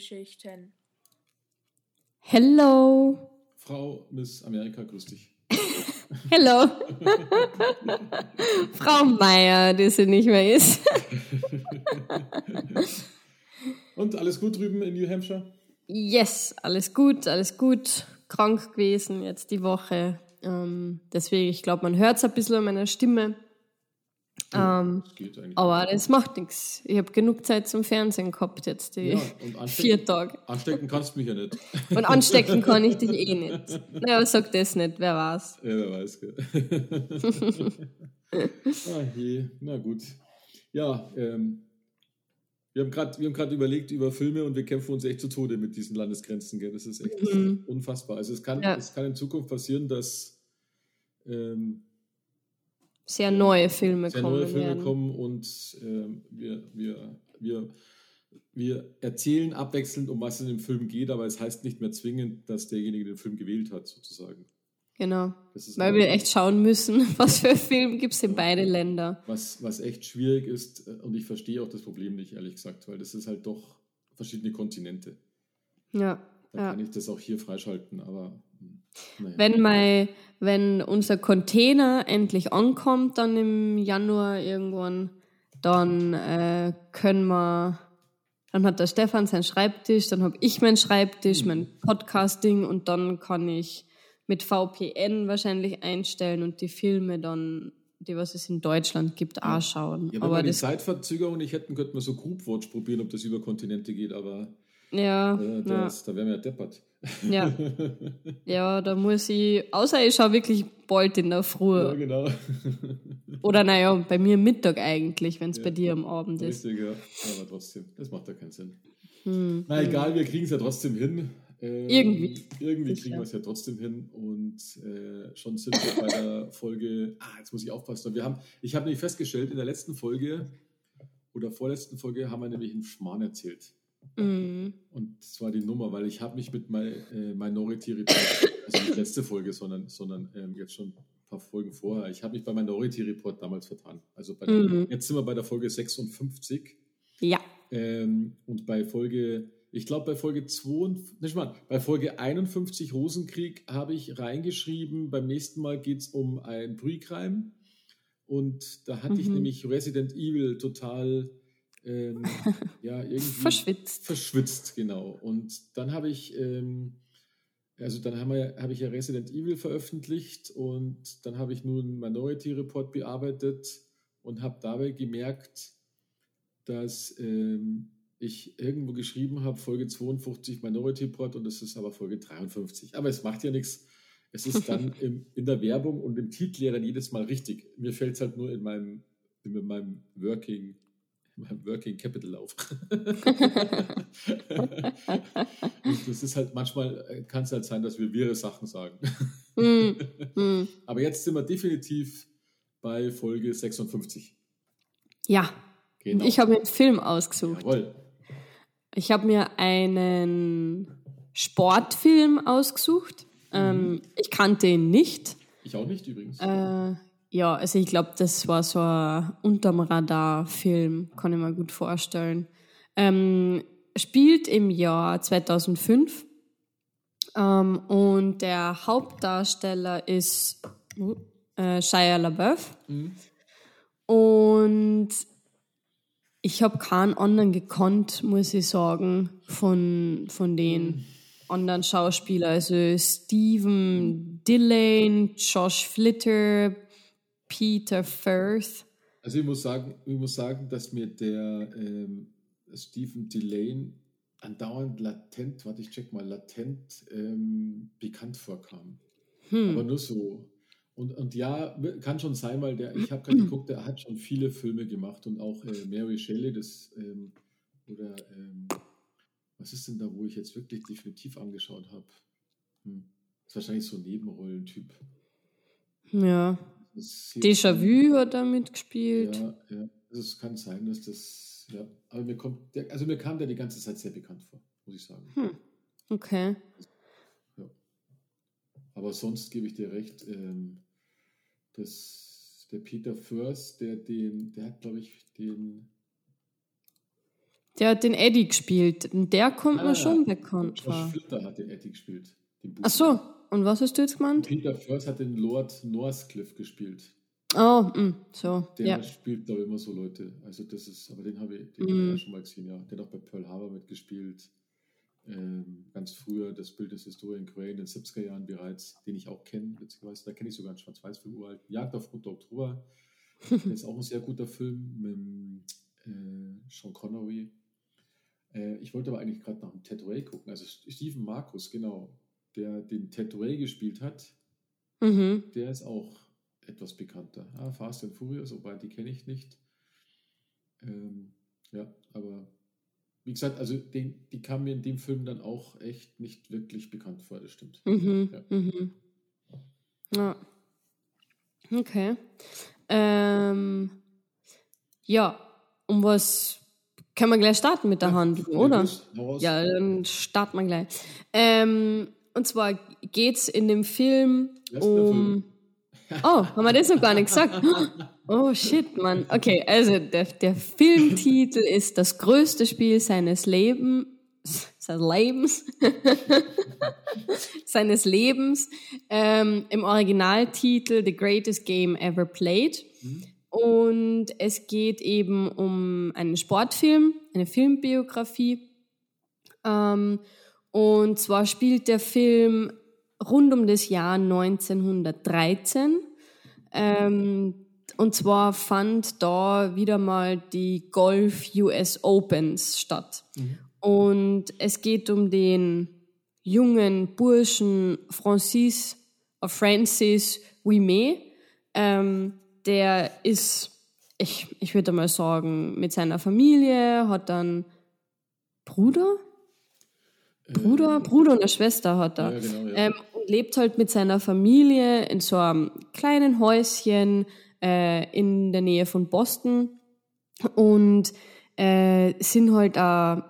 Filmgeschichten. Hello. Frau Miss Amerika, grüß dich. Hello. Frau Meier, die sie nicht mehr ist. Und alles gut drüben in New Hampshire? Yes, alles gut, alles gut. Krank gewesen jetzt die Woche. Ähm, deswegen, ich glaube, man hört es ein bisschen an meiner Stimme. Ähm, Das aber das macht nichts. Ich habe genug Zeit zum Fernsehen gehabt jetzt, die Ja, vier Tage. Anstecken kannst du mich ja nicht. Und anstecken kann ich dich eh nicht. Naja, sag das nicht, wer weiß. Ja, wer weiß, gell. ah, je. Na gut. Ja, ähm, wir haben gerade überlegt über Filme und wir kämpfen uns echt zu Tode mit diesen Landesgrenzen. Gell? Das ist echt Mhm. unfassbar. Also es kann, Ja. es kann in Zukunft passieren, dass ähm, Sehr neue Filme sehr kommen neue Filme werden. kommen und ähm, wir, wir, wir, wir erzählen abwechselnd, um was es in dem Film geht, aber es heißt nicht mehr zwingend, dass derjenige den Film gewählt hat, sozusagen. Genau. Weil wir echt schauen müssen, was für Film gibt es in beide Länder. Was, was echt schwierig ist, äh, und ich verstehe auch das Problem nicht, ehrlich gesagt, weil das ist halt doch verschiedene Kontinente. Ja. Da ja. kann ich das auch hier freischalten, aber naja. Wenn, mein, wenn unser Container endlich ankommt, dann im Januar irgendwann, dann äh, können wir, dann hat der Stefan seinen Schreibtisch, dann habe ich meinen Schreibtisch, mein Podcasting und dann kann ich mit VPN wahrscheinlich einstellen und die Filme dann, die was es in Deutschland gibt, auch schauen. ja, wenn aber wir die Zeitverzögerung nicht hätten, könnten wir so Groupwatch probieren, ob das über Kontinente geht, aber ja, äh, ja, das, da wären wir ja deppert. Ja, ja, da muss ich, außer ich schaue wirklich bald in der Früh. ja, genau. Oder naja, bei mir Mittag eigentlich, wenn es bei dir am Abend ist. Richtig, ja. Aber trotzdem, das macht ja keinen Sinn. Hm. Na egal, wir kriegen es ja trotzdem hin. Ähm, Irgendwie. Irgendwie kriegen wir es ja trotzdem hin und äh, schon sind wir bei der Folge. Ah, jetzt muss ich aufpassen. Wir haben, ich habe nämlich festgestellt, in der letzten Folge oder vorletzten Folge haben wir nämlich einen Schmarrn erzählt. Mhm. Und zwar die Nummer, weil ich habe mich mit My, äh, Minority Report, also nicht letzte Folge, sondern, sondern ähm, jetzt schon ein paar Folgen vorher, ich habe mich bei Minority Report damals vertan. Also bei Mhm. jetzt sind wir bei der Folge 56. Ja. Ähm, und bei Folge, ich glaube bei Folge 2, nicht mal, bei Folge 51 Rosenkrieg habe ich reingeschrieben, beim nächsten Mal geht es um ein Pre-Crime. Und da hatte ich Mhm. nämlich Resident Evil total ähm, ja, irgendwie Verschwitzt. verschwitzt, genau. Und dann habe ich, ähm, also dann habe ich ja Resident Evil veröffentlicht und dann habe ich nun Minority Report bearbeitet und habe dabei gemerkt, dass ähm, ich irgendwo geschrieben habe, Folge 52 Minority Report und es ist aber Folge 53. Aber es macht ja nichts. Es ist dann im, in der Werbung und im Titel ja dann jedes Mal richtig. Mir fällt es halt nur in meinem, in meinem Working, in meinem Working Capital auf. Das ist halt manchmal, äh, kann es halt sein, dass wir wirre Sachen sagen. Mhm. Mhm. Aber jetzt sind wir definitiv bei Folge 56. Ja. Genau. Ich habe mir einen Film ausgesucht. Jawohl. Ich habe mir einen Sportfilm ausgesucht. Mhm. Ähm, ich kannte ihn nicht. Ich auch nicht übrigens. Äh, ja, also ich glaube, das war so ein unterm Radar-Film, kann ich mir gut vorstellen. Ähm, spielt im Jahr 2005 ähm, und der Hauptdarsteller ist äh, Shia LaBeouf. Mhm. Und ich habe keinen anderen gekonnt, muss ich sagen, von, von den anderen Schauspielern. Also Stephen Dillane, Josh Flitter, Peter Firth. Also ich muss sagen, ich muss sagen, dass mir der ähm, Stephen Delane andauernd latent, warte ich check mal, latent ähm, bekannt vorkam. Aber nur so. Und, und ja, kann schon sein, weil der, ich habe gerade geguckt, der hat schon viele Filme gemacht und auch äh, Mary Shelley, das oder ähm, was ist denn da, wo ich jetzt wirklich definitiv angeschaut habe? Hm. Das ist wahrscheinlich so ein Nebenrollentyp. Ja. Déjà-vu hat er mitgespielt. Ja, ja. Also es kann sein, dass das ja, aber mir kommt, der, also mir kam der die ganze Zeit sehr bekannt vor, muss ich sagen. Hm. Okay. Ja. Aber sonst gebe ich dir recht, ähm, dass der Peter First, der den, der hat, glaube ich, den. Der hat den Eddie gespielt. Und der kommt Ah, mir schon bekannt vor. Flitter hat den Eddie gespielt. Den Ach so, und was hast du jetzt gemeint? Peter First hat den Lord Northcliffe gespielt. Oh, mm, so, Der ja. spielt, glaube ich, immer so Leute. Also das ist, aber den habe ich, den Mhm. habe ich ja schon mal gesehen, ja. Der hat auch bei Pearl Harbor mitgespielt. Ähm, ganz früher, das Bild des Historien Crane in den 70er Jahren bereits, den ich auch kenne, witzigerweise. Da kenne ich sogar einen Schwarz-Weiß-Film uralt. Jagd auf Rote Oktober. Das ist auch ein sehr guter Film mit äh, Sean Connery. Äh, ich wollte aber eigentlich gerade nach dem Ted Ray gucken. Also Stephen Marcus, genau, der den Ray gespielt hat. Mhm. Der ist auch etwas bekannter. Ah, Fast and Furious, wobei die kenne ich nicht. Ähm, ja, aber wie gesagt, also den, die kam mir in dem Film dann auch echt nicht wirklich bekannt vor, das stimmt. Mhm. Ja. Mhm. Ja. Okay. Ähm, ja, um was können wir gleich starten mit der Handlung, oder? Ja, dann starten wir gleich. Ähm, und zwar geht es in dem Film der um. Oh, haben wir das noch gar nicht gesagt? Oh shit, Mann. Okay, also der, der Filmtitel ist Das größte Spiel seines Lebens. Seines Lebens. seines Lebens. Ähm, Im Originaltitel The Greatest Game Ever Played. Und es geht eben um einen Sportfilm, eine Filmbiografie. Ähm, und zwar spielt der Film rund um das Jahr 1913. Ähm, und zwar fand da wieder mal die Golf US Opens statt. Und es geht um den jungen Burschen Francis, äh, Francis Ouimet. Ähm, der ist, ich, ich würde mal sagen, mit seiner Familie, hat dann Bruder? Bruder, Bruder und eine Schwester hat er. Ja, genau, ja. Ähm, und lebt halt mit seiner Familie in so einem kleinen Häuschen äh, in der Nähe von Boston und äh, sind halt auch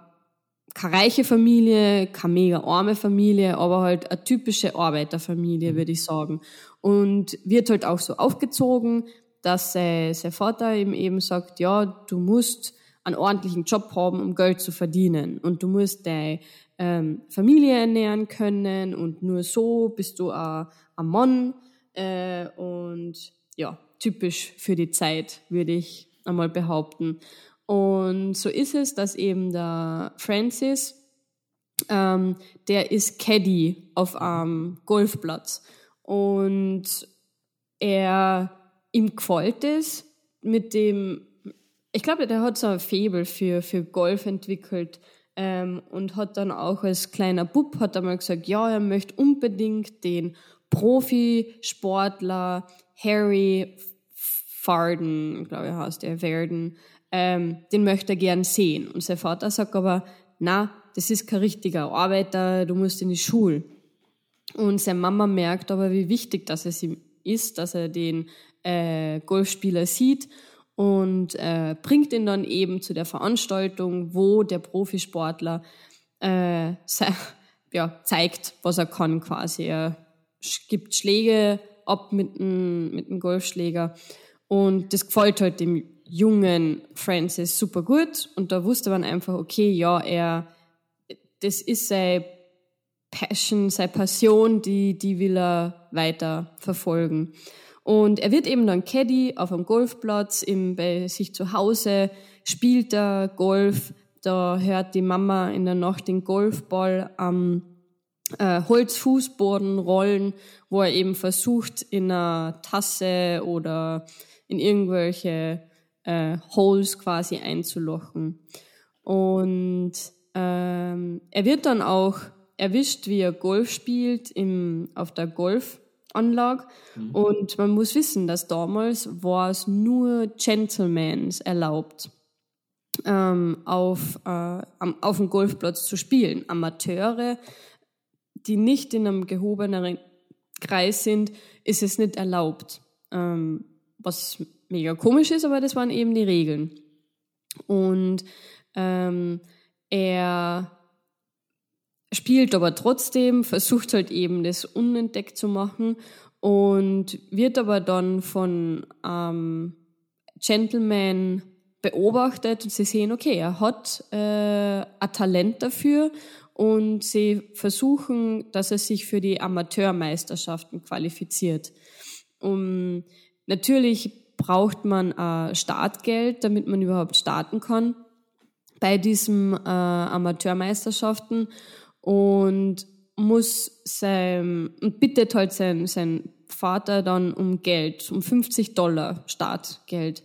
keine reiche Familie, keine mega arme Familie, aber halt eine typische Arbeiterfamilie, würde ich sagen. Und wird halt auch so aufgezogen, dass äh, sein Vater ihm eben sagt, ja, du musst einen ordentlichen Job haben, um Geld zu verdienen. Und du musst deine ähm, Familie ernähren können und nur so bist du ein Mann. Äh, und ja, typisch für die Zeit, würde ich einmal behaupten. Und so ist es, dass eben der Francis, ähm, der ist Caddy auf einem Golfplatz. Und er, ihm gefällt es mit dem, ich glaube, der hat so ein Faible für, für Golf entwickelt ähm, und hat dann auch als kleiner Bub hat er mal gesagt, ja, er möchte unbedingt den Profisportler Harry Farden, glaube ich, heißt er, werden, ähm, den möchte er gern sehen. Und sein Vater sagt aber, na, das ist kein richtiger Arbeiter, du musst in die Schule. Und seine Mama merkt aber, wie wichtig das es ihm ist, dass er den äh, Golfspieler sieht und äh, bringt ihn dann eben zu der Veranstaltung, wo der Profisportler äh, ja, zeigt, was er kann quasi. Er gibt Schläge ab mit dem, mit dem Golfschläger und das gefällt halt dem jungen Francis super gut und da wusste man einfach, okay, ja, er, das ist sein Passion, seine Passion, die, die will er weiter verfolgen. Und er wird eben dann Caddy auf einem Golfplatz, im, bei sich zu Hause, spielt er Golf, da hört die Mama in der Nacht den Golfball am äh, Holzfußboden rollen, wo er eben versucht, in einer Tasse oder in irgendwelche äh, Holes quasi einzulochen. Und ähm, er wird dann auch erwischt, wie er Golf spielt im, auf der Golfanlage. Und man muss wissen, dass damals war es nur Gentlemans erlaubt, ähm, auf, äh, am, auf dem Golfplatz zu spielen. Amateure, die nicht in einem gehobeneren Kreis sind, ist es nicht erlaubt. Ähm, was mega komisch ist, aber das waren eben die Regeln. Und ähm, er spielt aber trotzdem, versucht halt eben das unentdeckt zu machen und wird aber dann von ähm, Gentleman beobachtet und sie sehen, okay, er hat äh, ein Talent dafür und sie versuchen, dass er sich für die Amateurmeisterschaften qualifiziert. Um, natürlich braucht man äh, Startgeld, damit man überhaupt starten kann bei diesen äh, Amateurmeisterschaften und muss sein, und bittet halt sein, sein Vater dann um Geld, um 50 Dollar Startgeld.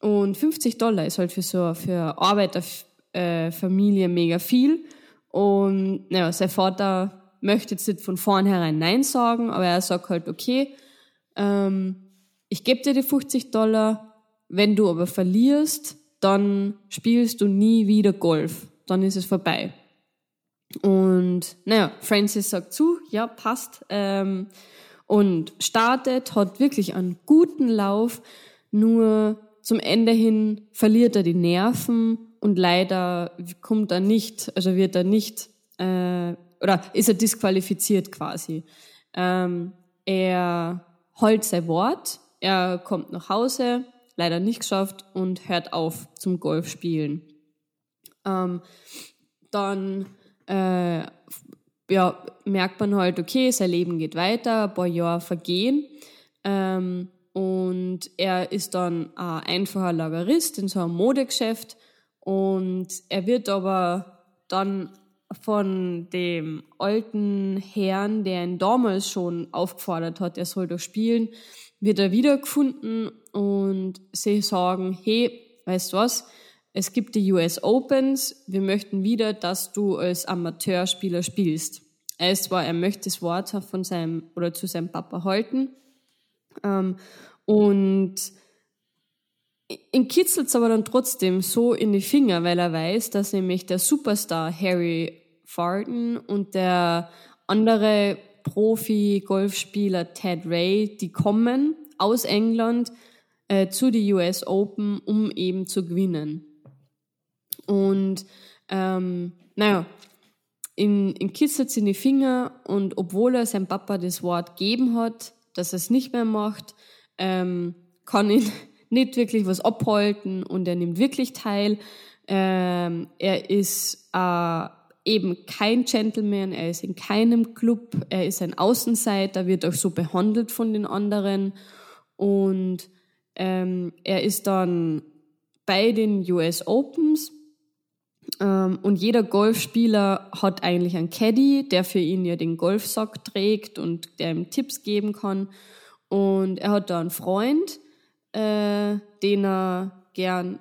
Und 50 Dollar ist halt für so für Arbeiterfamilie äh, mega viel. Und naja, sein Vater möchte jetzt nicht von vornherein Nein sagen, aber er sagt halt, okay, ähm, ich gebe dir die 50 Dollar, wenn du aber verlierst, dann spielst du nie wieder Golf. Dann ist es vorbei. Und naja, Francis sagt zu, ja, passt. Ähm, und startet, hat wirklich einen guten Lauf, nur zum Ende hin verliert er die Nerven und leider kommt er nicht, also wird er nicht, äh, oder ist er disqualifiziert quasi. Ähm, er holt sein Wort, er kommt nach Hause, leider nicht geschafft und hört auf zum Golfspielen. Ähm, dann äh, ja, merkt man halt, okay, sein Leben geht weiter, ein paar Jahre vergehen. Ähm, und er ist dann ein einfacher Lagerist in so einem Modegeschäft. Und er wird aber dann von dem alten Herrn, der ihn damals schon aufgefordert hat, er soll doch spielen, wird er wiedergefunden. Und sie sagen, hey, weißt du was, es gibt die US Opens, wir möchten wieder, dass du als Amateurspieler spielst. Er ist zwar, er möchte das Wort von seinem oder zu seinem Papa halten, ähm, und ihn kitzelt es aber dann trotzdem so in die Finger, weil er weiß, dass nämlich der Superstar Harry Farden und der andere Profi-Golfspieler Ted Ray, die kommen aus England äh, zu die US Open, um eben zu gewinnen. Und ähm, naja, in, in kitzelt in die Finger und obwohl er seinem Papa das Wort gegeben hat, dass er es nicht mehr macht, ähm, kann ihn nicht wirklich was abhalten und er nimmt wirklich teil. Ähm, er ist äh, eben kein Gentleman, er ist in keinem Club, er ist ein Außenseiter, wird auch so behandelt von den anderen und ähm, er ist dann bei den US Opens und jeder Golfspieler hat eigentlich einen Caddy, der für ihn ja den Golfsack trägt und der ihm Tipps geben kann. Und er hat da einen Freund, äh, den er gern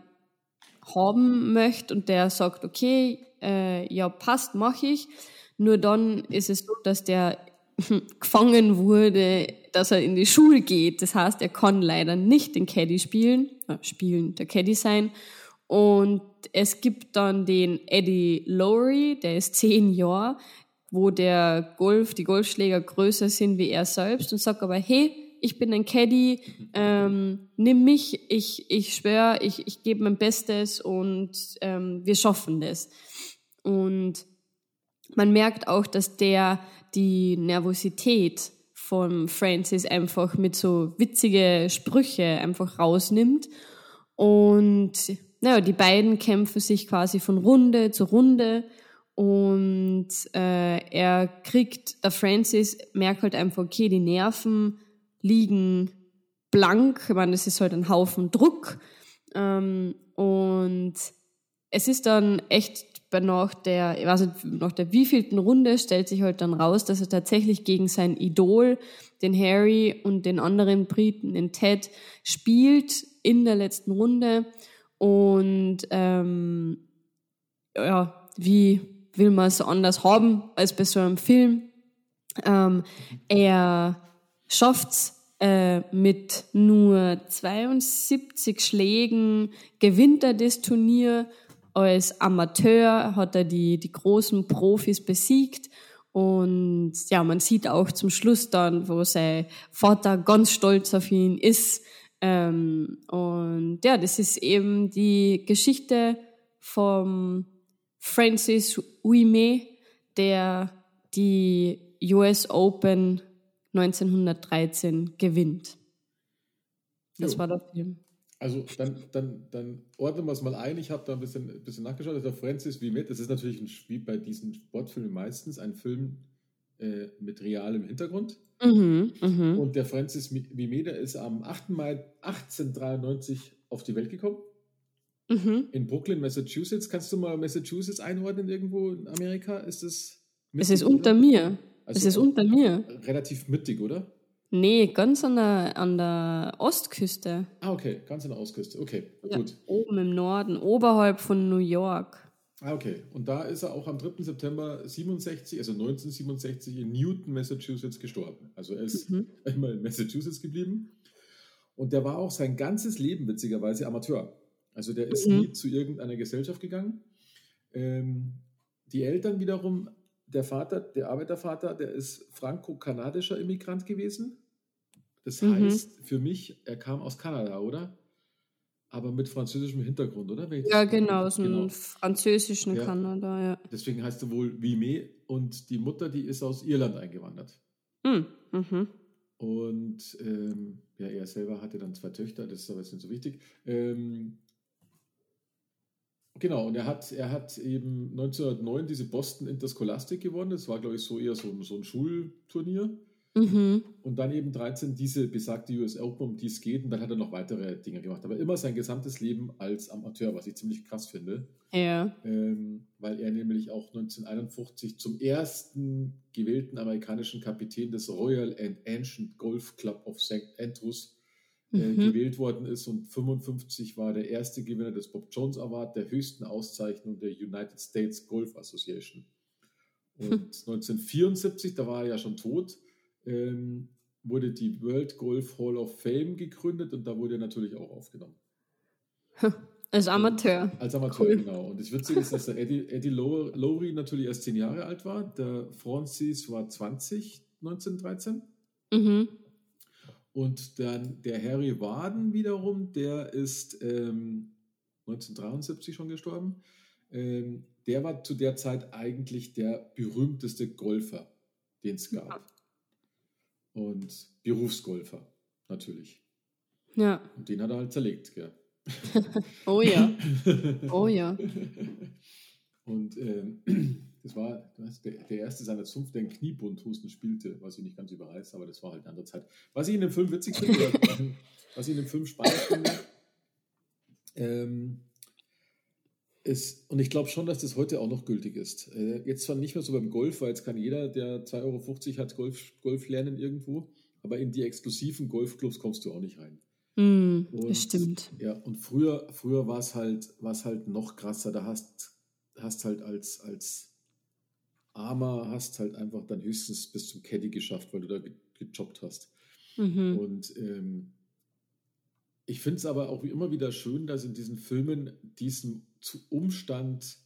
haben möchte und der sagt, okay, äh, ja, passt, mache ich. Nur dann ist es so, dass der gefangen wurde, dass er in die Schule geht. Das heißt, er kann leider nicht den Caddy spielen, äh, spielen, der Caddy sein. Und es gibt dann den Eddie Lowry, der ist zehn Jahre, wo der Golf, die Golfschläger größer sind wie er selbst und sagt aber, hey, ich bin ein Caddy, ähm, nimm mich, ich, ich schwöre, ich, ich gebe mein Bestes und ähm, wir schaffen das. Und man merkt auch, dass der die Nervosität von Francis einfach mit so witzige Sprüche einfach rausnimmt. Und naja, die beiden kämpfen sich quasi von Runde zu Runde und äh, er kriegt, der Francis merkt halt einfach, okay, die Nerven liegen blank, ich meine, das ist halt ein Haufen Druck. Ähm, und es ist dann echt bei nach der, ich weiß nicht, nach der wievielten Runde stellt sich halt dann raus, dass er tatsächlich gegen sein Idol, den Harry und den anderen Briten, den Ted, spielt in der letzten Runde und ähm, ja, wie will man es anders haben als bei so einem Film? Ähm, er schafft's äh, mit nur 72 Schlägen, gewinnt er das Turnier. Als Amateur hat er die, die großen Profis besiegt. Und ja, man sieht auch zum Schluss dann, wo sein Vater ganz stolz auf ihn ist, Ähm, und ja, das ist eben die Geschichte vom Francis Ouimet, der die US Open 1913 gewinnt. Das Jo. war der Film. Also dann, dann, dann ordnen wir es mal ein. Ich habe da ein bisschen, ein bisschen nachgeschaut. Das ist der Francis Vimet. Das ist natürlich ein Spiel bei diesen Sportfilmen meistens ein Film äh, mit realem Hintergrund. Mhm, mhm. Und der Francis Vimet, der ist am 8. Mai 1893 auf die Welt gekommen. Mhm. In Brooklyn, Massachusetts. Kannst du mal Massachusetts einordnen irgendwo in Amerika? Ist es Es ist unter mir. Also es ist unter mir. relativ mittig, oder? Nee, ganz an der, an der Ostküste. Ah, okay, ganz an der Ostküste. Okay, Ja, gut. Oben im Norden, oberhalb von New York. Ah, okay. Und da ist er auch am 3. September 67, also 1967 in Newton, Massachusetts gestorben. Also er ist Mhm. immer in Massachusetts geblieben. Und der war auch sein ganzes Leben witzigerweise Amateur. Also der ist Mhm. nie zu irgendeiner Gesellschaft gegangen. Ähm, die Eltern wiederum, der Vater, der Arbeitervater, der ist franco-kanadischer Immigrant gewesen. Das Mhm. heißt für mich, er kam aus Kanada, oder? Aber mit französischem Hintergrund, oder? Ja, genau, aus dem Genau. französischen Ja. Kanada, ja. Deswegen heißt er wohl Vime und die Mutter, die ist aus Irland eingewandert. Hm, Mhm. Und ähm, ja, er selber hatte dann zwei Töchter, das ist aber jetzt nicht so wichtig. Ähm, genau, und er hat, er hat eben 1909 diese Boston Interscholastic gewonnen. Das war, glaube ich, so eher so, ein- so ein Schulturnier. Mhm. Und dann eben 13 diese besagte US Open, um die es geht. Und dann hat er noch weitere Dinge gemacht. Aber immer sein gesamtes Leben als Amateur, was ich ziemlich krass finde. Ja. ähm, weil er nämlich auch 1951 zum ersten gewählten amerikanischen Kapitän des Royal and Ancient Golf Club of St. Andrews äh, Mhm. gewählt worden ist und 55 war der erste Gewinner des Bob Jones Award, der höchsten Auszeichnung der United States Golf Association. Und 1974, da war er ja schon tot, ähm, wurde die World Golf Hall of Fame gegründet und da wurde er natürlich auch aufgenommen. Als Amateur. Als Amateur, Cool. genau. Und das Witzige ist, dass der Eddie, Eddie Low- Lowry natürlich erst zehn Jahre alt war. Der Francis war 20, 1913. Mhm. Und dann der Harry Warden wiederum, der ist ähm, 1973 schon gestorben. Ähm, der war zu der Zeit eigentlich der berühmteste Golfer, den es gab. Und Berufsgolfer, natürlich. Ja. Und den hat er halt zerlegt, gell? Oh ja. Oh ja. Und ähm, das war das der, der erste seiner Zunft, der einen Kniebundhusten spielte, was ich nicht ganz überreiß, aber das war halt eine andere Zeit. Was ich in dem Film witzig finde, was ich in dem Film spannend finde, ähm, ist, und ich glaube schon, dass das heute auch noch gültig ist. Äh, jetzt zwar nicht mehr so beim Golf, weil jetzt kann jeder, der 2,50 Euro hat, Golf, Golf lernen irgendwo, aber in die exklusiven Golfclubs kommst du auch nicht rein. Hm, Und- das stimmt. Ja, und früher, früher war es halt, war's halt noch krasser. Da hast, hast halt als, als Armer hast halt einfach dann höchstens bis zum Caddy geschafft, weil du da ge gejobbt hast. Mhm. Und ähm, ich finde es aber auch wie immer wieder schön, dass in diesen Filmen diesem zu Umstand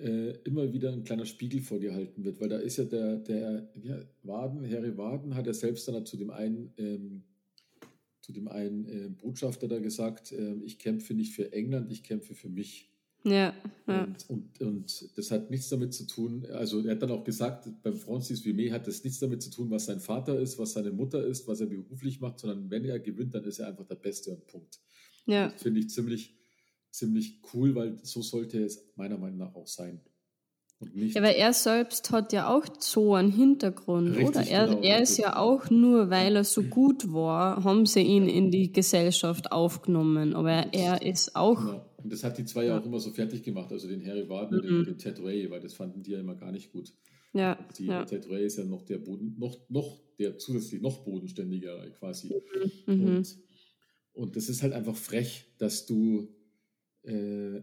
äh, immer wieder ein kleiner Spiegel vorgehalten wird, weil da ist ja der, der ja, Waden, Harry Waden, hat er selbst dann zu dem einen, ähm, zu dem einen äh, Botschafter da gesagt, äh, ich kämpfe nicht für England, ich kämpfe für mich. Ja, ja. Und, und, und das hat nichts damit zu tun, also er hat dann auch gesagt, beim Francis Vimet hat das nichts damit zu tun, was sein Vater ist, was seine Mutter ist, was er beruflich macht, sondern wenn er gewinnt, dann ist er einfach der Beste und Punkt. ja. Das finde ich ziemlich, ziemlich cool, weil so sollte es meiner Meinung nach auch sein. Ja, weil er selbst hat ja auch so einen Hintergrund, Richtig, oder? Er, genau, er ist ja auch nur, weil er so gut war, haben sie ihn in die Gesellschaft aufgenommen. Aber er ist auch. genau. Und das hat die zwei ja auch immer so fertig gemacht, also den Harry Warden und Mhm. den, den Ted Ray, weil das fanden die ja immer gar nicht gut. Ja, Die, ja. Der Ted Ray ist ja noch der Boden, noch, noch der zusätzlich noch bodenständiger quasi. Mhm. Und, und das ist halt einfach frech, dass du äh,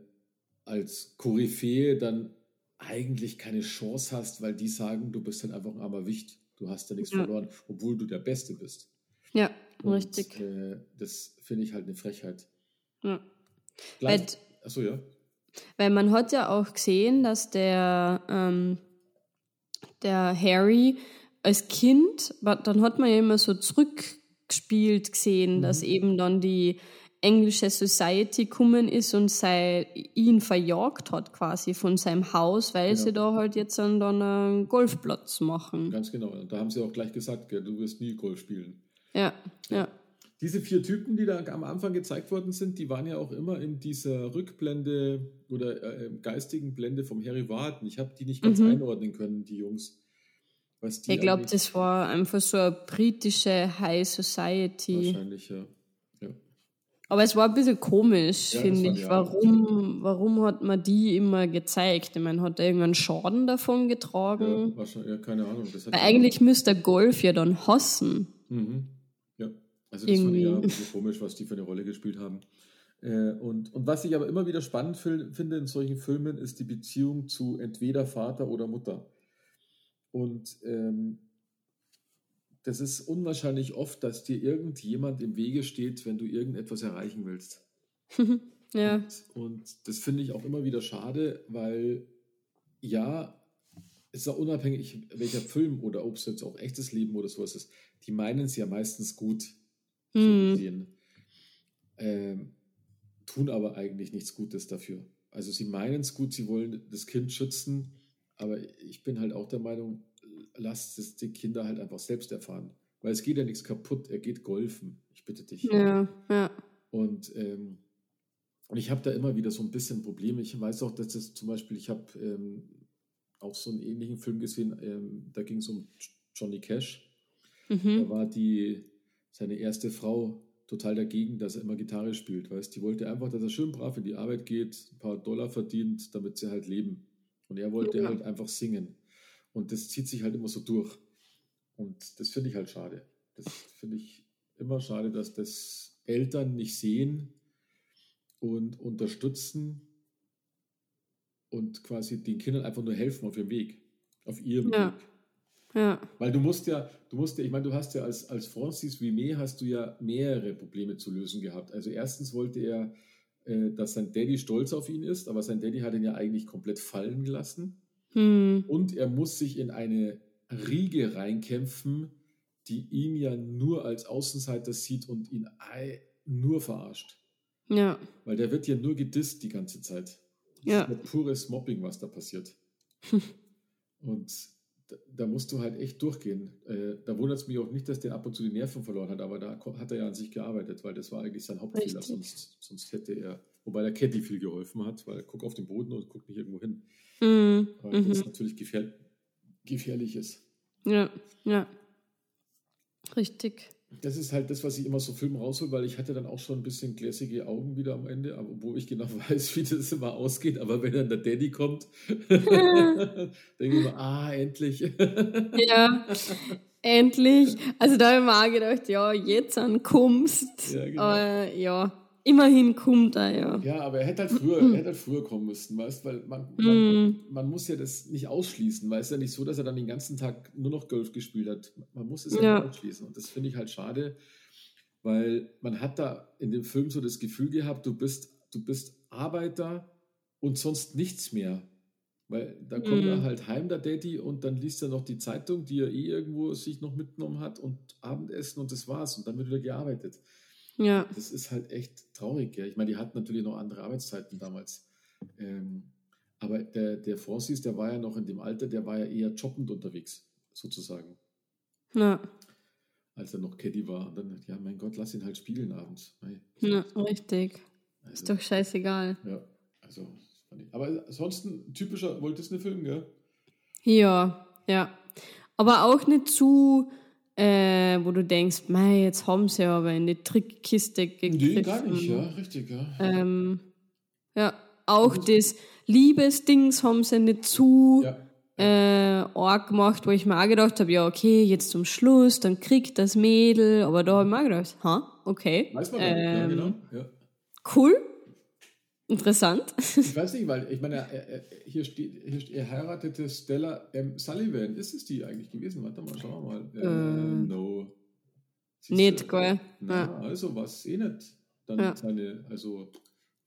als Koryphäe dann eigentlich keine Chance hast, weil die sagen, du bist halt einfach ein armer Wicht. Du hast da nichts Ja. verloren, obwohl du der Beste bist. Ja, Und, richtig. Äh, das finde ich halt eine Frechheit. Ja. Gleich, Weil, achso, ja. weil man hat ja auch gesehen, dass der, ähm, der Harry als Kind, dann hat man ja immer so zurück gespielt gesehen, mhm. dass eben dann die englische Society gekommen ist und sei, ihn verjagt hat quasi von seinem Haus, weil genau. sie da halt jetzt dann, einen Golfplatz machen. Ganz genau. Da haben sie auch gleich gesagt, gell, du wirst nie Golf spielen. Ja, ja. ja. Diese vier Typen, die da am Anfang gezeigt worden sind, die waren ja auch immer in dieser Rückblende oder äh, geistigen Blende vom Harry Warden. Ich habe die nicht ganz mhm. einordnen können, die Jungs. ich glaube, das war einfach so eine britische High Society. Wahrscheinlich, ja. Aber es war ein bisschen komisch, ja, finde ich. Warum, warum hat man die immer gezeigt? Ich meine, hat er irgendeinen Schaden davon getragen? Ja, wahrscheinlich, ja keine Ahnung. Eigentlich müsste Golf ja dann hassen. Mhm. Also das Irgendwie. fand ich ja komisch, was die für eine Rolle gespielt haben. Äh, und, und was ich aber immer wieder spannend finde in solchen Filmen, ist die Beziehung zu entweder Vater oder Mutter. Und ähm, das ist unwahrscheinlich oft, dass dir irgendjemand im Wege steht, wenn du irgendetwas erreichen willst. ja. Und, und das finde ich auch immer wieder schade, weil ja, es ist auch unabhängig, welcher Film oder ob es jetzt auch echtes Leben oder sowas ist, die meinen es ja meistens gut hm. ähm, tun aber eigentlich nichts Gutes dafür. Also sie meinen es gut, sie wollen das Kind schützen, aber ich bin halt auch der Meinung, lasst es die Kinder halt einfach selbst erfahren. Weil es geht ja nichts kaputt, er geht golfen. Ich bitte dich. Ja, ja. Und, ähm, und ich habe da immer wieder so ein bisschen Probleme. Ich weiß auch, dass es zum Beispiel, ich habe ähm, auch so einen ähnlichen Film gesehen, ähm, da ging es um Johnny Cash. Mhm. Da war die, seine erste Frau total dagegen, dass er immer Gitarre spielt. Weißt, die wollte einfach, dass er schön brav in die Arbeit geht, ein paar Dollar verdient, damit sie halt leben. Und er wollte ja. halt einfach singen. Und das zieht sich halt immer so durch. Und das finde ich halt schade. Das finde ich immer schade, dass das Eltern nicht sehen und unterstützen und quasi den Kindern einfach nur helfen auf ihrem Weg, auf ihrem ja. Weg. Ja. Weil du musst ja, du musst ja, ich meine, du hast ja als, als Francis Vimet hast du ja mehrere Probleme zu lösen gehabt. Also erstens wollte er, äh, dass sein Daddy stolz auf ihn ist, aber sein Daddy hat ihn ja eigentlich komplett fallen gelassen. Hm. Und er muss sich in eine Riege reinkämpfen, die ihn ja nur als Außenseiter sieht und ihn nur verarscht. Ja. Weil der wird ja nur gedisst die ganze Zeit. Das ja. ist ja pures Mobbing, was da passiert. und da, musst du halt echt durchgehen. Äh, da wundert es mich auch nicht, dass der ab und zu die Nerven verloren hat, aber da hat er ja an sich gearbeitet, weil das war eigentlich sein Hauptfehler. Sonst, sonst hätte er, wobei der Caddy viel geholfen hat, weil er guckt auf den Boden und guckt nicht irgendwo hin. Mhm. Weil das mhm. natürlich gefähr gefährlich ist. Ja, ja. Richtig das ist halt das, was ich immer so Filmen raushole, weil ich hatte dann auch schon ein bisschen gläsige Augen wieder am Ende, wo ich genau weiß, wie das immer ausgeht. Aber wenn dann der Daddy kommt, denke ich mir, ah, endlich. ja, endlich. Also da habe ich mir auch gedacht, ja, jetzt ankommst. Ja, genau. Aber ja, Immerhin kommt er, ja. Ja, aber er hätte halt früher, er hätte halt früher kommen müssen, weißt weil man, man, mm. man, muss ja das nicht ausschließen, weil es ist ja nicht so, dass er dann den ganzen Tag nur noch Golf gespielt hat. Man muss es ja, ja. nicht ausschließen. Und das finde ich halt schade, weil man hat da in dem Film so das Gefühl gehabt, du bist, du bist Arbeiter und sonst nichts mehr. Weil da kommt mm. er halt heim, der Daddy, und dann liest er noch die Zeitung, die er eh irgendwo sich noch mitgenommen hat und Abendessen und das war's. Und dann wird wieder gearbeitet. Ja. Das ist halt echt traurig. Ja. Ich meine, die hatten natürlich noch andere Arbeitszeiten damals. Ähm, aber der, der Francis, der war ja noch in dem Alter, der war ja eher jobbend unterwegs, sozusagen. Ja. Als er noch Caddy war. Und dann, ja, mein Gott, lass ihn halt spielen abends. Nein, ja, richtig. Also, ist doch scheißegal. Ja, also, aber ansonsten typischer Walt Disney-Film, gell? Ja, ja. Aber auch nicht zu äh, wo du denkst, mei, jetzt haben sie aber in die Trickkiste gegriffen. Nee, gar nicht, ja, richtig, ja. Ähm, ja, auch das, das Liebesdings haben sie nicht zu ja. äh, arg gemacht, wo ich mir auch gedacht habe, ja, okay, jetzt zum Schluss, dann kriegt das Mädel, aber da habe ich mir auch gedacht, ha, okay. Weiß man ähm, ja, genau. Ja. Cool, Interessant. Ich weiß nicht, weil ich meine, hier steht, hier steht, er heiratete Stella M. Sullivan. Ist es die eigentlich gewesen? Warte mal, schauen wir mal. Äh, äh, no. nicht, gell? ja. Also was eh nicht. Dann ja. seine, also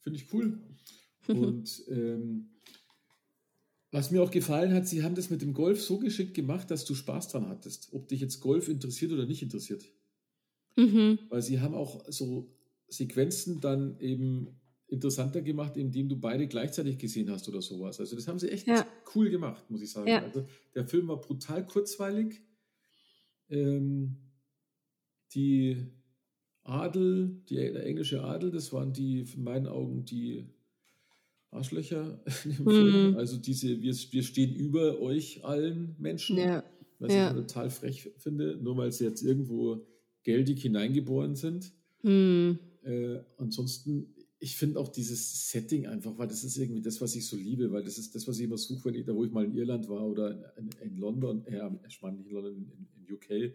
finde ich cool. Und ähm, was mir auch gefallen hat, sie haben das mit dem Golf so geschickt gemacht, dass du Spaß dran hattest. Ob dich jetzt Golf interessiert oder nicht interessiert. Mhm. Weil sie haben auch so Sequenzen dann eben interessanter gemacht, indem du beide gleichzeitig gesehen hast oder sowas. Also das haben sie echt Ja. cool gemacht, muss ich sagen. Ja. Also der Film war brutal kurzweilig. Ähm, die Adel, die, der englische Adel, das waren die, in meinen Augen, die Arschlöcher Mhm. Film. Also diese, wir, wir stehen über euch allen Menschen. Ja. Was Ja. ich total frech finde, nur weil sie jetzt irgendwo geldig hineingeboren sind. Hm. Äh, ansonsten, ich finde auch dieses Setting einfach, weil das ist irgendwie das, was ich so liebe, weil das ist das, was ich immer suche, wenn ich, da wo ich mal in Irland war oder in, in London, äh, ich meine nicht in London, in, in UK,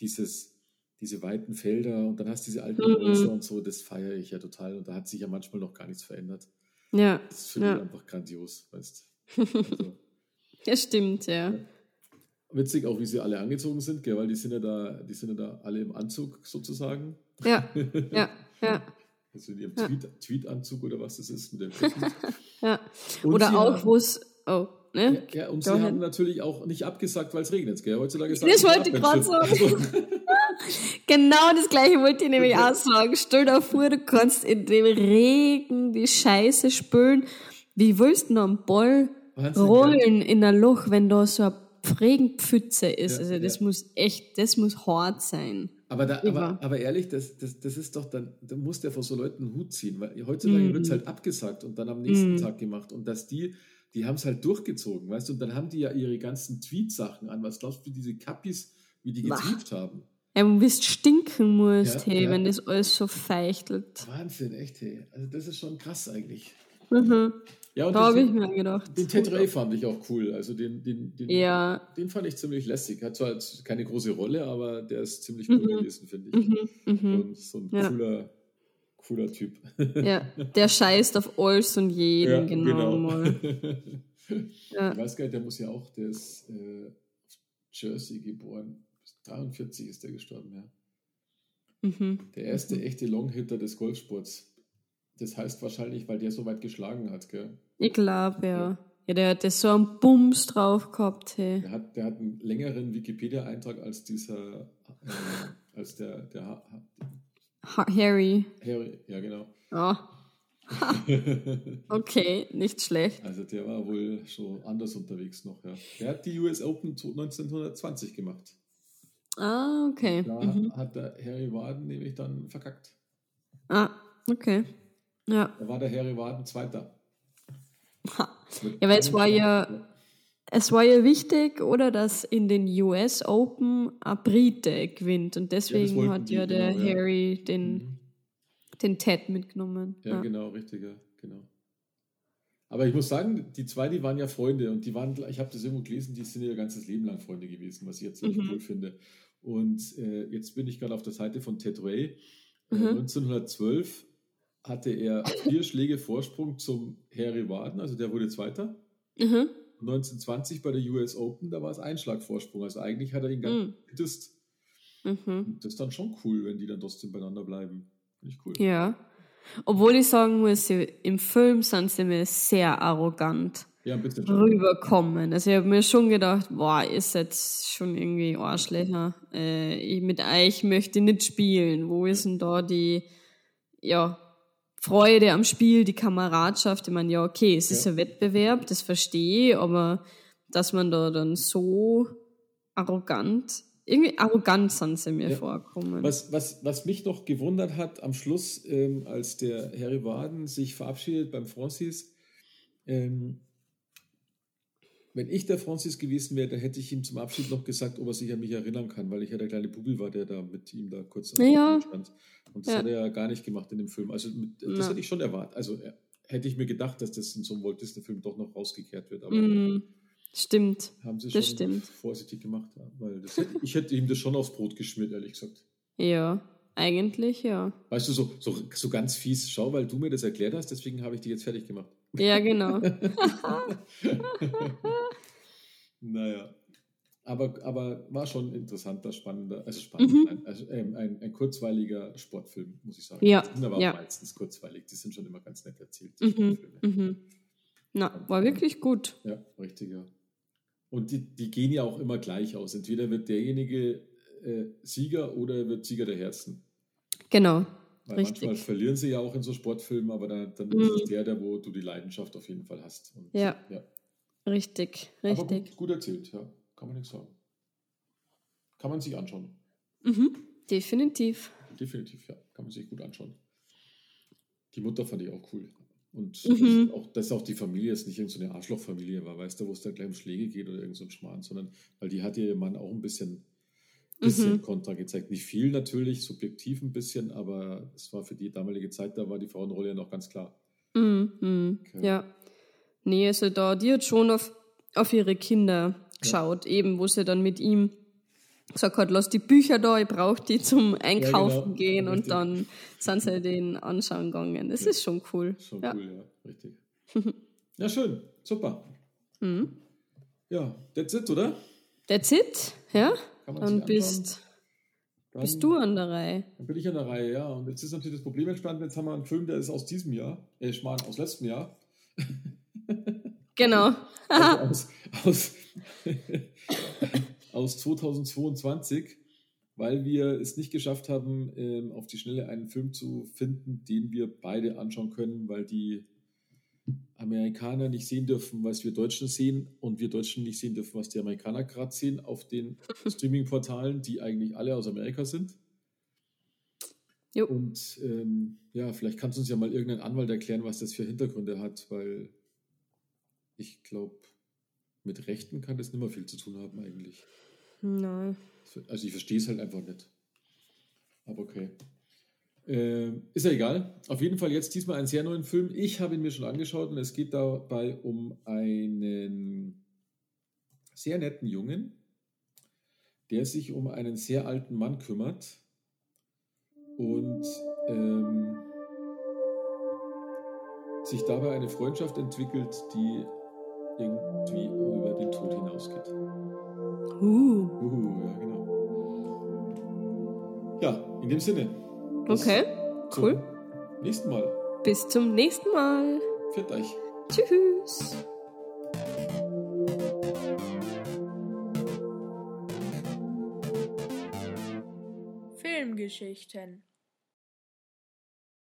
dieses, diese weiten Felder und dann hast du diese alten Mhm. Häuser und so, das feiere ich ja total und da hat sich ja manchmal noch gar nichts verändert. Ja. Das finde Ja. ich einfach grandios, weißt also, ja, stimmt, ja. Witzig auch, wie sie alle angezogen sind, gell, weil die sind ja da, die sind ja da alle im Anzug sozusagen. Ja, ja, ja, Also in ihrem Ja. Tweet, Tweet-Anzug oder was das ist mit dem ja. Und Oder auch, wo es. Oh, Ja, ne? ja, und Go sie ahead. haben natürlich auch nicht abgesagt, weil es regnet, gell? Heutzutage wollte ich grad wenn's- sagen. Genau das gleiche wollte ich nämlich auch sagen. Stell dir vor, du kannst in dem Regen die Scheiße spülen. Wie willst du noch einen Ball Wahnsinn, rollen in ein Loch, wenn da so eine Regenpfütze ist? Ja, also das ja. muss echt, das muss hart sein. Aber, da, aber, aber ehrlich, das, das, das ist doch dann, da muss der vor so Leuten einen Hut ziehen, weil heutzutage Mhm. wird es halt abgesagt und dann am nächsten Mhm. Tag gemacht. Und dass die, die haben es halt durchgezogen, weißt du, und dann haben die ja ihre ganzen Tweet-Sachen an. Was glaubst du, wie diese Kappis, wie die getweet haben? Ja, du bist stinken musst, Ja, hey, ja. wenn das alles so feichtelt. Wahnsinn, echt, hey. Also das ist schon krass eigentlich. Mhm. Ja, und Da habe den, ich mir gedacht. den Ted Ray fand ich auch cool. Also den, den, den, Ja. den fand ich ziemlich lässig. Hat zwar keine große Rolle, aber der ist ziemlich cool Mhm. gewesen, finde ich. Mhm. Mhm. Und so ein Ja. cooler, cooler Typ. Ja, der scheißt auf alles und jeden, genau, mal. Ja. Ich weiß gar nicht, der muss ja auch, der ist äh, auf Jersey geboren. 43 ist der gestorben, ja. Mhm. Der erste echte Longhitter des Golfsports. Das heißt wahrscheinlich, weil der so weit geschlagen hat, gell? Ich glaube, ja. Ja, der hat so einen Bums drauf gehabt, hey. Der hat, der hat einen längeren Wikipedia-Eintrag als dieser, äh, als der, der Ha- Ha- Ha Harry. Harry, ja genau. Ja, okay, nicht schlecht. Also der war wohl schon anders unterwegs noch, ja. Der hat die US Open 1920 gemacht. Ah, okay. Da Mhm. hat der Harry Warden nämlich dann verkackt. Ah, okay. Ja. Da war der Harry Warden Zweiter. Ha. Ja, weil es war ja-. Es war ja wichtig, oder, dass in den US Open ein Brite gewinnt. Und deswegen wollten hat die, ja der genau, ja. Harry den, Mhm. den Ted mitgenommen. Ja, genau, richtig, ja, genau. Aber ich muss sagen, die zwei, die waren ja Freunde und die waren, ich habe das irgendwo gelesen, die sind ihr ganzes Leben lang Freunde gewesen, was ich jetzt Mhm. cool finde. Und äh, jetzt bin ich gerade auf der Seite von Ted Ray. Äh, Mhm. 1912 hatte er vier Schläge Vorsprung zum Harry Warden, also der wurde Zweiter. Mhm. 1920 bei der US Open, da war es ein Schlag Vorsprung. Also eigentlich hat er ihn ganz Mhm. gedisst. Mhm. Das ist dann schon cool, wenn die dann trotzdem beieinander bleiben. Finde ich cool. Ja. Obwohl ich sagen muss, im Film sind sie mir sehr arrogant Ja, rüberkommen. Also ich habe mir schon gedacht, boah, ist jetzt schon irgendwie Arschlöcher. Äh, ich, mit euch möchte ich nicht spielen. Wo ist denn da die, ja, Freude am Spiel, die Kameradschaft? Ich meine, ja, okay, es ist Ja. ein Wettbewerb, das verstehe ich, aber dass man da dann so arrogant, irgendwie arrogant sind sie mir Ja. vorkommen. Was, was, was mich noch gewundert hat am Schluss, ähm, als der Harry Warden sich verabschiedet beim Francis, ähm, wenn ich der Francis gewesen wäre, dann hätte ich ihm zum Abschied noch gesagt, ob er sich an mich erinnern kann, weil ich ja der kleine Bubi war, der da mit ihm da kurz auf Ja. stand. Und das Ja. hat er ja gar nicht gemacht in dem Film. Also mit, das Na. hätte ich schon erwartet. Also äh, hätte ich mir gedacht, dass das in so einem Walt Disney-Film doch noch rausgekehrt wird. Aber Mm, stimmt. haben sie das schon stimmt. vorsichtig gemacht. Ja, weil das hätte, ich hätte ihm das schon aufs Brot geschmiert, ehrlich gesagt. Ja, eigentlich ja. Weißt du, so, so, so ganz fies, schau, weil du mir das erklärt hast, deswegen habe ich die jetzt fertig gemacht. Ja, genau. naja. Aber, aber war schon ein interessanter, spannender, also spannend, Mhm. ein, also, ähm, ein, ein kurzweiliger Sportfilm, muss ich sagen. Ja, Die sind aber ja. auch meistens kurzweilig, die sind schon immer ganz nett erzählt. die Mhm, Sportfilme. mhm. Na, war wirklich gut. Ja, richtig, ja. Und die, die gehen ja auch immer gleich aus. Entweder wird derjenige äh, Sieger oder er wird Sieger der Herzen. Genau. Weil Richtig. manchmal verlieren sie ja auch in so Sportfilmen, aber dann, dann Mhm. ist es der, der, wo du die Leidenschaft auf jeden Fall hast. Und, Ja. ja. Richtig, Aber richtig. gut, gut erzählt, ja. Kann man nichts sagen. Kann man sich anschauen. Mhm. Definitiv. Definitiv, ja. Kann man sich gut anschauen. Die Mutter fand ich auch cool. Und Mhm. dass, auch, dass auch die Familie jetzt nicht irgendeine so eine Arschlochfamilie war, weißt du, wo es da gleich um Schläge geht oder irgend so ein Schmarrn, sondern weil die hat ihr Mann auch ein bisschen, bisschen Mhm. Kontra gezeigt. Nicht viel natürlich, subjektiv ein bisschen, aber es war für die damalige Zeit, da war die Frauenrolle ja noch ganz klar. Mhm. Mhm. Okay. Ja. Nee, also da, die hat schon auf, auf ihre Kinder geschaut, eben, wo sie dann mit ihm gesagt hat, lass die Bücher da, ich brauche die zum Einkaufen genau. gehen und Richtig. dann sind sie den anschauen gegangen. Das Ja. ist schon cool. Schon ja. cool, ja, richtig. ja, schön, super. Mhm. Ja, that's it, oder? That's it, ja? Kann man Dann bist, Dann- bist du an der Reihe. Dann bin ich an der Reihe, ja. Und jetzt ist natürlich das Problem entstanden, jetzt haben wir einen Film, der ist aus diesem Jahr, äh, Schmarrn, aus letztem Jahr. Genau. Also aus, aus, aus 2022, weil wir es nicht geschafft haben, ähm, auf die Schnelle einen Film zu finden, den wir beide anschauen können, weil die Amerikaner nicht sehen dürfen, was wir Deutschen sehen und wir Deutschen nicht sehen dürfen, was die Amerikaner gerade sehen auf den Streaming-Portalen, die eigentlich alle aus Amerika sind. Jo. Und ähm, ja, vielleicht kannst du uns ja mal irgendein Anwalt erklären, was das für Hintergründe hat, weil ich glaube, mit Rechten kann das nicht mehr viel zu tun haben eigentlich. Nein. Also ich verstehe es halt einfach nicht. Aber okay. Ähm, ist ja egal. Auf jeden Fall jetzt diesmal einen sehr neuen Film. Ich habe ihn mir schon angeschaut und es geht dabei um einen sehr netten Jungen, der sich um einen sehr alten Mann kümmert und ähm, sich dabei eine Freundschaft entwickelt, die irgendwie über den Tod hinausgeht. Uh, Uhu, ja, genau. Ja, in dem Sinne. Bis okay, zum cool. Nächsten Mal. Bis zum nächsten Mal. Pfiat euch. Tschüss. Filmgeschichten